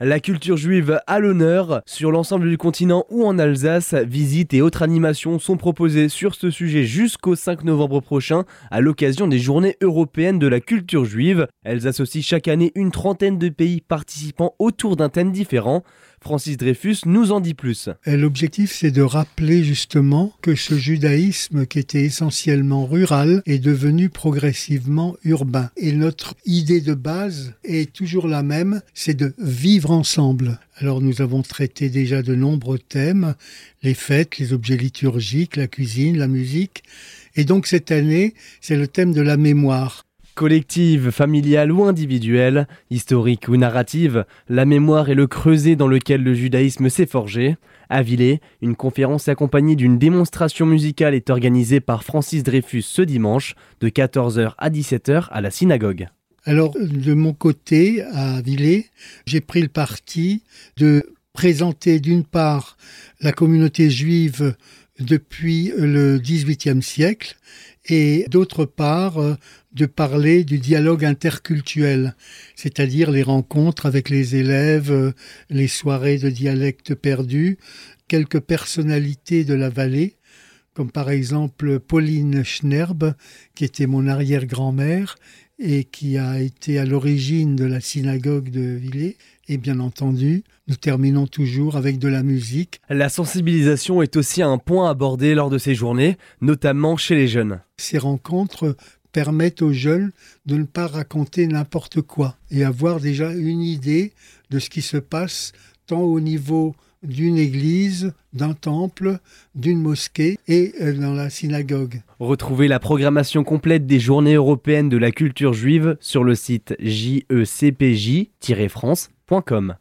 La culture juive à l'honneur sur l'ensemble du continent ou en Alsace. Visites et autres animations sont proposées sur ce sujet jusqu'au 5 novembre prochain à l'occasion des journées européennes de la culture juive. Elles associent chaque année une trentaine de pays participant autour d'un thème différent. Francis Dreyfus nous en dit plus. L'objectif, c'est de rappeler justement que ce judaïsme qui était essentiellement rural est devenu progressivement urbain. Et notre idée de base est toujours la même, c'est de vivre ensemble. Alors nous avons traité déjà de nombreux thèmes, les fêtes, les objets liturgiques, la cuisine, la musique. Et donc cette année, c'est le thème de la mémoire. Collective, familiale ou individuelle, historique ou narrative, la mémoire est le creuset dans lequel le judaïsme s'est forgé. À une conférence accompagnée d'une démonstration musicale est organisée par Francis Dreyfus ce dimanche de 14h à 17h à la synagogue. Alors, de mon côté, à Villers, j'ai pris le parti de présenter d'une part la communauté juive depuis le XVIIIe siècle et d'autre part de parler du dialogue interculturel, c'est-à-dire les rencontres avec les élèves, les soirées de dialectes perdus, quelques personnalités de la vallée, comme par exemple Pauline Schnerb, qui était mon arrière-grand-mère et qui a été à l'origine de la synagogue de Villers. Et bien entendu, nous terminons toujours avec de la musique. La sensibilisation est aussi un point abordé lors de ces journées, notamment chez les jeunes. Ces rencontres permettent aux jeunes de ne pas raconter n'importe quoi et avoir déjà une idée de ce qui se passe tant au niveau d'une église, d'un temple, d'une mosquée et euh, dans la synagogue. Retrouvez la programmation complète des Journées européennes de la culture juive sur le site jecpj-france.com.